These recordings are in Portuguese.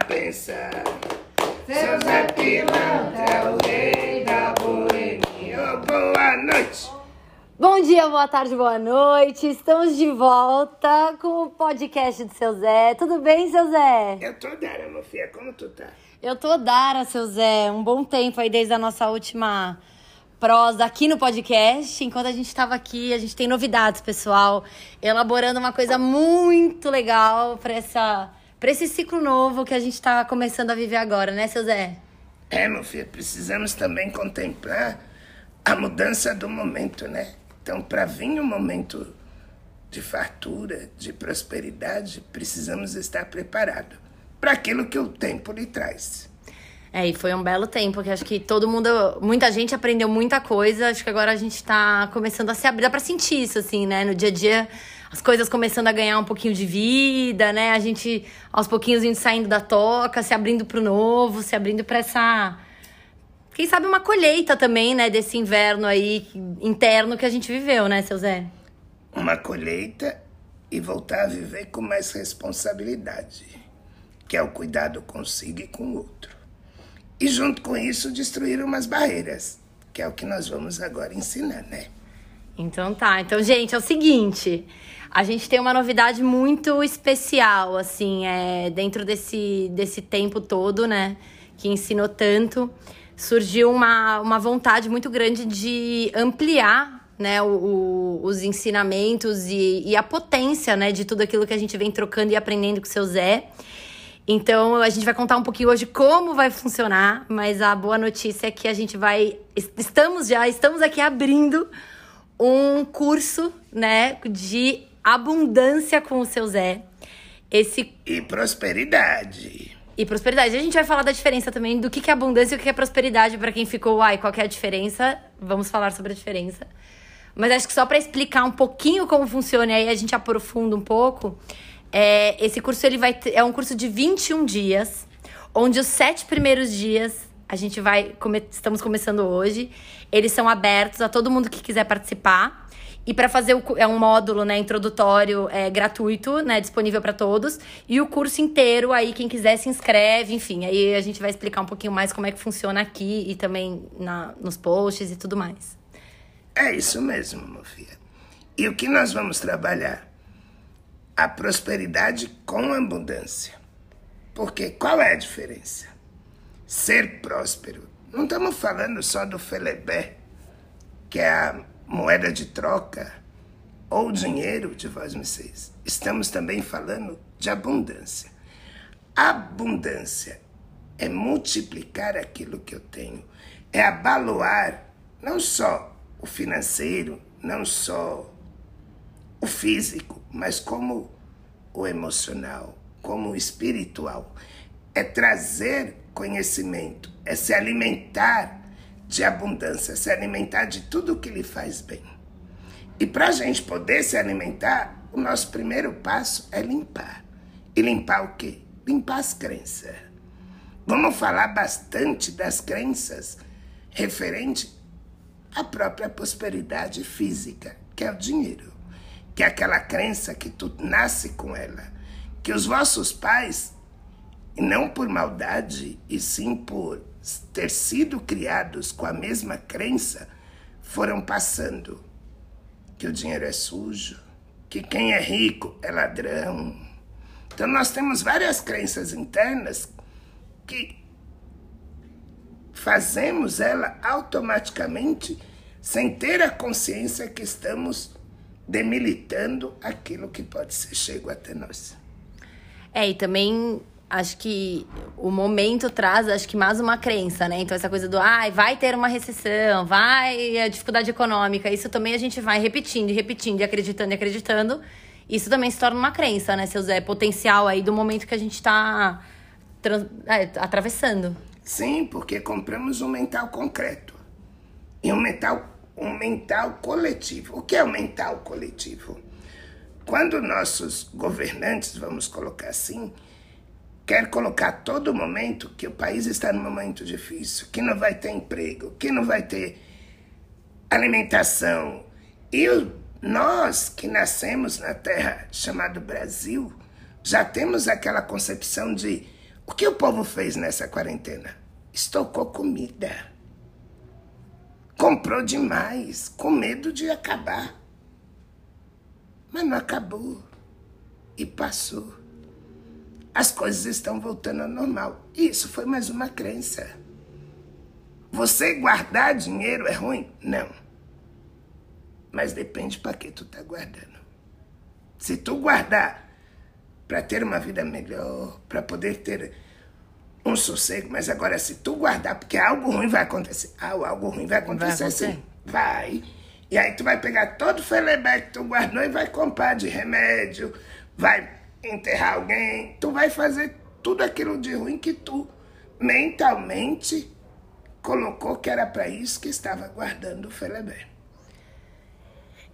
benção. Seu Zé Pilantra é o rei da boemia. Boa noite. Bom dia, boa tarde, boa noite. Estamos de volta com o podcast do seu Zé. Tudo bem, seu Zé? Eu tô Dara, meu filho. Como tu tá? Eu tô Dara, seu Zé. Um bom tempo aí desde a nossa última prosa aqui no podcast. Enquanto a gente estava aqui, a gente tem novidades, pessoal, elaborando uma coisa muito legal para essa para esse ciclo novo que a gente está começando a viver agora, né, seu Zé? É, meu filho, precisamos também contemplar a mudança do momento, né? Então, para vir um momento de fartura, de prosperidade, precisamos estar preparados para aquilo que o tempo lhe traz. É, e foi um belo tempo, que acho que todo mundo, muita gente aprendeu muita coisa. Acho que agora a gente tá começando a se abrir, dá pra sentir isso, assim, né? No dia a dia, as coisas começando a ganhar um pouquinho de vida, né? A gente, aos pouquinhos, indo saindo da toca, se abrindo pro novo, se abrindo pra essa. Quem sabe uma colheita também, né? Desse inverno aí interno que a gente viveu, né, seu Zé? Uma colheita e voltar a viver com mais responsabilidade, que é o cuidado consigo e com o outro. E junto com isso, destruir umas barreiras, que é o que nós vamos agora ensinar, né? Então tá. Então, gente, é o seguinte. A gente tem uma novidade muito especial, assim, é, dentro desse, desse tempo todo, né? Que ensinou tanto. Surgiu uma, uma vontade muito grande de ampliar né, o, o, os ensinamentos e, e, a potência né, de tudo aquilo que a gente vem trocando e aprendendo com o seu Zé. Então a gente vai contar um pouquinho hoje como vai funcionar, mas a boa notícia é que a gente vai estamos já estamos aqui abrindo um curso, né, de abundância com o seu Zé. Esse e prosperidade. E prosperidade. A gente vai falar da diferença também do que é abundância e o que é prosperidade para quem ficou, ai, qual é a diferença? Vamos falar sobre a diferença. Mas acho que só para explicar um pouquinho como funciona e aí a gente aprofunda um pouco. É, esse curso ele vai ter, é um curso de 21 dias, onde os sete primeiros dias a gente vai come, estamos começando hoje. Eles são abertos a todo mundo que quiser participar. E para fazer o, é um módulo, né, introdutório, é, gratuito, né, disponível para todos. E o curso inteiro, aí quem quiser se inscreve, enfim. Aí a gente vai explicar um pouquinho mais como é que funciona aqui e também na, nos posts e tudo mais. É isso mesmo, filho. E o que nós vamos trabalhar? A prosperidade com abundância. Porque qual é a diferença? Ser próspero. Não estamos falando só do felebé, que é a moeda de troca, ou dinheiro de vós vocês. Estamos também falando de abundância. Abundância é multiplicar aquilo que eu tenho, é abaloar não só o financeiro, não só o físico, mas como o emocional, como o espiritual. É trazer conhecimento, é se alimentar de abundância, se alimentar de tudo que lhe faz bem. E para a gente poder se alimentar, o nosso primeiro passo é limpar. E limpar o quê? Limpar as crenças. Vamos falar bastante das crenças referente à própria prosperidade física, que é o dinheiro que é aquela crença que tu nasce com ela, que os vossos pais, não por maldade, e sim por ter sido criados com a mesma crença, foram passando que o dinheiro é sujo, que quem é rico é ladrão. Então nós temos várias crenças internas que fazemos ela automaticamente sem ter a consciência que estamos demilitando aquilo que pode ser chego até nós. É, e também acho que o momento traz, acho que mais uma crença, né? Então essa coisa do, ai, ah, vai ter uma recessão, vai a dificuldade econômica, isso também a gente vai repetindo e repetindo, e acreditando e acreditando. Isso também se torna uma crença, né, seu Zé? Potencial aí do momento que a gente está é, atravessando. Sim, porque compramos um mental concreto. E um mental um mental coletivo. O que é o mental coletivo? Quando nossos governantes, vamos colocar assim, quer colocar a todo momento que o país está num momento difícil, que não vai ter emprego, que não vai ter alimentação. E nós que nascemos na terra chamada Brasil, já temos aquela concepção de O que o povo fez nessa quarentena? Estocou comida. Comprou demais, com medo de acabar. Mas não acabou. E passou. As coisas estão voltando ao normal. Isso foi mais uma crença. Você guardar dinheiro é ruim? Não. Mas depende para que tu tá guardando. Se tu guardar para ter uma vida melhor, para poder ter um sossego, mas agora se tu guardar porque algo ruim vai acontecer, ah, algo ruim vai acontecer, vai sim, vai. E aí tu vai pegar todo o felebé que tu guardou e vai comprar de remédio, vai enterrar alguém, tu vai fazer tudo aquilo de ruim que tu mentalmente colocou que era para isso que estava guardando o felebé.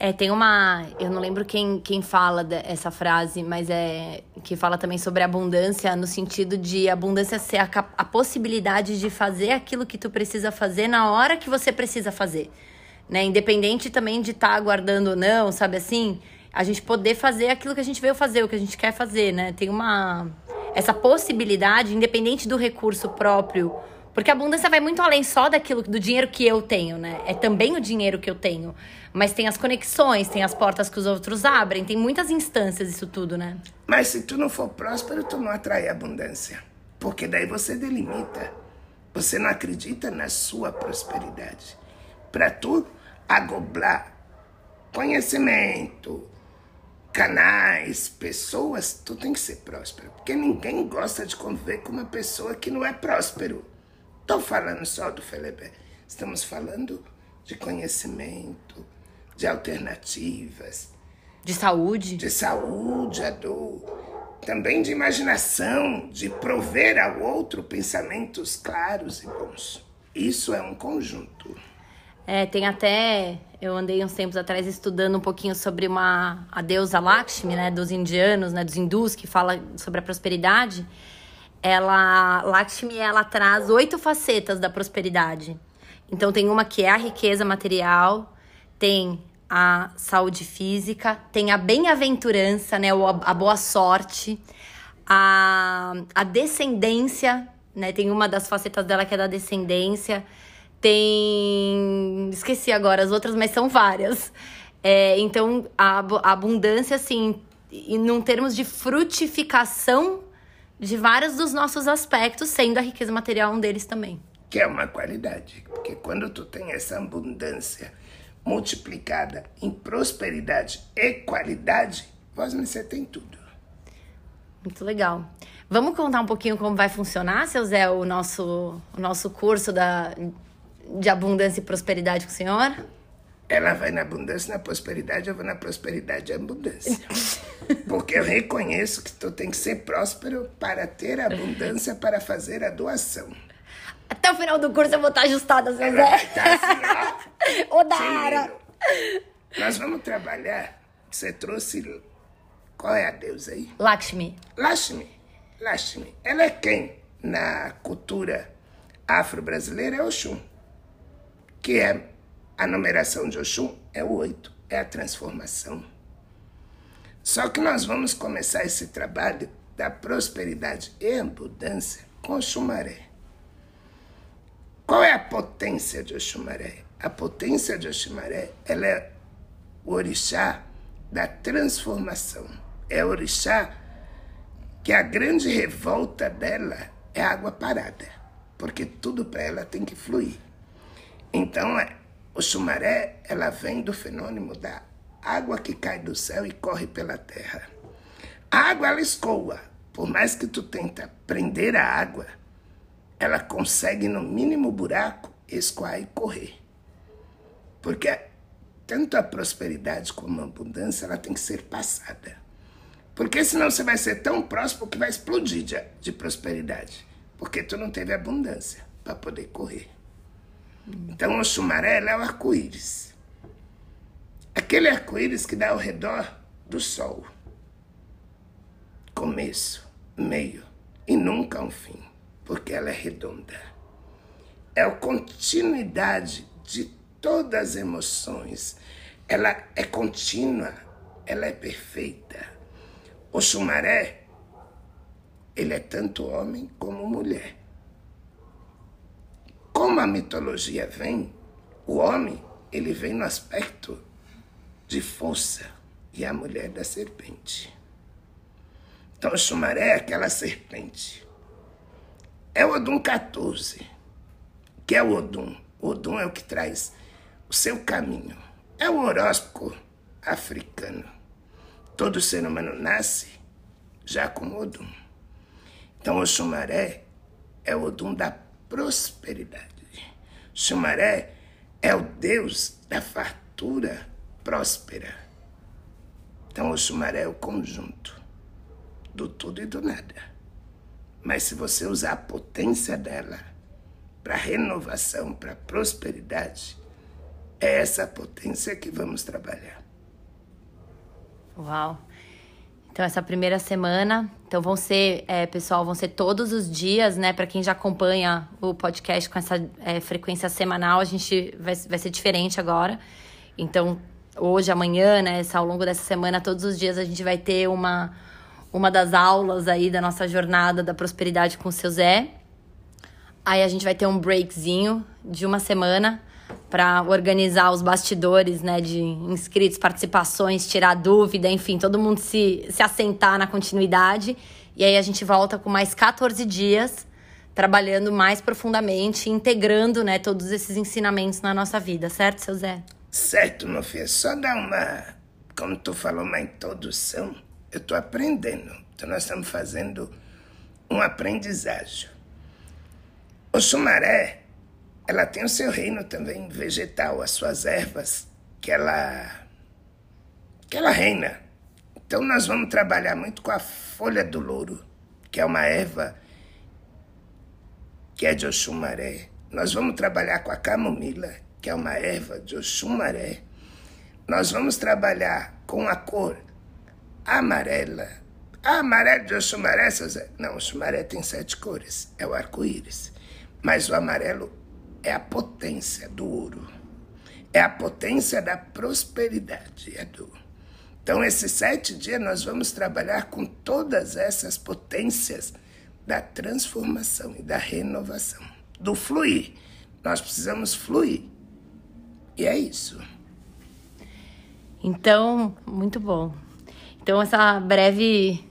É, tem uma. Eu não lembro quem, quem fala essa frase, mas é. Que fala também sobre abundância, no sentido de abundância ser a, a possibilidade de fazer aquilo que tu precisa fazer na hora que você precisa fazer. Né? Independente também de estar tá aguardando ou não, sabe assim? A gente poder fazer aquilo que a gente veio fazer, o que a gente quer fazer, né? Tem uma. Essa possibilidade, independente do recurso próprio porque a abundância vai muito além só daquilo do dinheiro que eu tenho, né? É também o dinheiro que eu tenho. Mas tem as conexões, tem as portas que os outros abrem, tem muitas instâncias isso tudo, né? Mas se tu não for próspero, tu não atrai abundância. Porque daí você delimita. Você não acredita na sua prosperidade. Para tu agoblar conhecimento, canais, pessoas, tu tem que ser próspero. Porque ninguém gosta de conviver com uma pessoa que não é próspero estou falando só do Felebé. Estamos falando de conhecimento, de alternativas. De saúde. De saúde, Adu. Também de imaginação, de prover ao outro pensamentos claros e bons. Isso é um conjunto. É, tem até. Eu andei uns tempos atrás estudando um pouquinho sobre uma a deusa Lakshmi, né, dos indianos, né, dos hindus, que fala sobre a prosperidade ela Lakshmi ela traz oito facetas da prosperidade. Então tem uma que é a riqueza material, tem a saúde física, tem a bem-aventurança, né, a boa sorte, a, a descendência, né, tem uma das facetas dela que é da descendência, tem esqueci agora as outras, mas são várias. É, então a, a abundância, assim, em num termos de frutificação de vários dos nossos aspectos, sendo a riqueza material um deles também. Que é uma qualidade, porque quando tu tem essa abundância multiplicada em prosperidade e qualidade, você tem tudo. Muito legal. Vamos contar um pouquinho como vai funcionar, seu Zé, o nosso, o nosso curso da, de abundância e prosperidade com o senhor? Ela vai na abundância, na prosperidade, eu vou na prosperidade e abundância. Porque eu reconheço que tu tem que ser próspero para ter abundância para fazer a doação. Até o final do curso eu vou estar ajustada, seu Zé. Tá assim, ó. Ô, Dara! Nós vamos trabalhar. Você trouxe. Qual é a deusa aí? Lakshmi. Lakshmi. Lakshmi. Ela é quem? Na cultura afro-brasileira é Oxum. Que é a numeração de Oxum é o oito, é a transformação. Só que nós vamos começar esse trabalho da prosperidade e abundância com Oxumaré. Qual é a potência de Oxumaré? A potência de Oxumaré ela é o orixá da transformação. É o orixá que a grande revolta dela é água parada, porque tudo para ela tem que fluir. Então, é o chumaré, ela vem do fenômeno da água que cai do céu e corre pela terra. A água, ela escoa. Por mais que tu tenta prender a água, ela consegue, no mínimo buraco, escoar e correr. Porque tanto a prosperidade como a abundância, ela tem que ser passada. Porque senão você vai ser tão próspero que vai explodir de, de prosperidade. Porque tu não teve abundância para poder correr. Então, o chumaré é o arco-íris. Aquele arco-íris que dá ao redor do sol. Começo, meio e nunca um fim, porque ela é redonda. É a continuidade de todas as emoções. Ela é contínua, ela é perfeita. O chumaré, ele é tanto homem como mulher. Como a mitologia vem, o homem ele vem no aspecto de força e a mulher da serpente. Então, Xumaré é aquela serpente. É o Odum 14, que é o Odum. O Odum é o que traz o seu caminho. É o horóscopo africano. Todo ser humano nasce já com Odum. Então, o Xumaré é o Odum da prosperidade. Xumaré é o Deus da fartura próspera. Então, o Xumaré é o conjunto do tudo e do nada. Mas se você usar a potência dela para renovação, para prosperidade, é essa potência que vamos trabalhar. Uau! Então, essa primeira semana, então vão ser, é, pessoal, vão ser todos os dias, né? Para quem já acompanha o podcast com essa é, frequência semanal, a gente vai, vai ser diferente agora. Então, hoje, amanhã, né? Ao longo dessa semana, todos os dias a gente vai ter uma, uma das aulas aí da nossa jornada da prosperidade com o seu Zé. Aí a gente vai ter um breakzinho de uma semana para organizar os bastidores, né, de inscritos, participações, tirar dúvida, enfim, todo mundo se, se assentar na continuidade. E aí a gente volta com mais 14 dias trabalhando mais profundamente, integrando, né, todos esses ensinamentos na nossa vida, certo, seu Zé? Certo, meu filho. Só dar uma, como tu falou, uma introdução. Eu estou aprendendo. Então nós estamos fazendo um aprendizagem. O chumaré ela tem o seu reino também vegetal, as suas ervas, que ela, que ela reina. Então nós vamos trabalhar muito com a folha do louro, que é uma erva que é de Oxumaré. Nós vamos trabalhar com a camomila, que é uma erva de Oxumaré. Nós vamos trabalhar com a cor amarela. A amarela de Oxumaré, não, o Xumaré tem sete cores, é o arco-íris. Mas o amarelo é a potência do ouro. É a potência da prosperidade, Edu. Então, esses sete dias nós vamos trabalhar com todas essas potências da transformação e da renovação, do fluir. Nós precisamos fluir. E é isso. Então, muito bom. Então, essa breve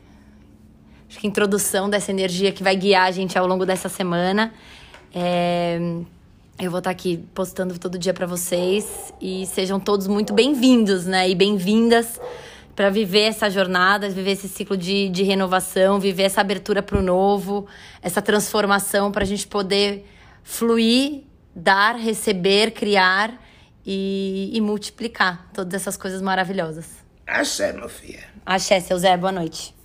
acho que introdução dessa energia que vai guiar a gente ao longo dessa semana. É, eu vou estar aqui postando todo dia para vocês e sejam todos muito bem-vindos, né? E bem-vindas para viver essa jornada, viver esse ciclo de, de renovação, viver essa abertura para o novo, essa transformação para a gente poder fluir, dar, receber, criar e, e multiplicar todas essas coisas maravilhosas. Axé, meu filho. Axé, seu Zé, boa noite.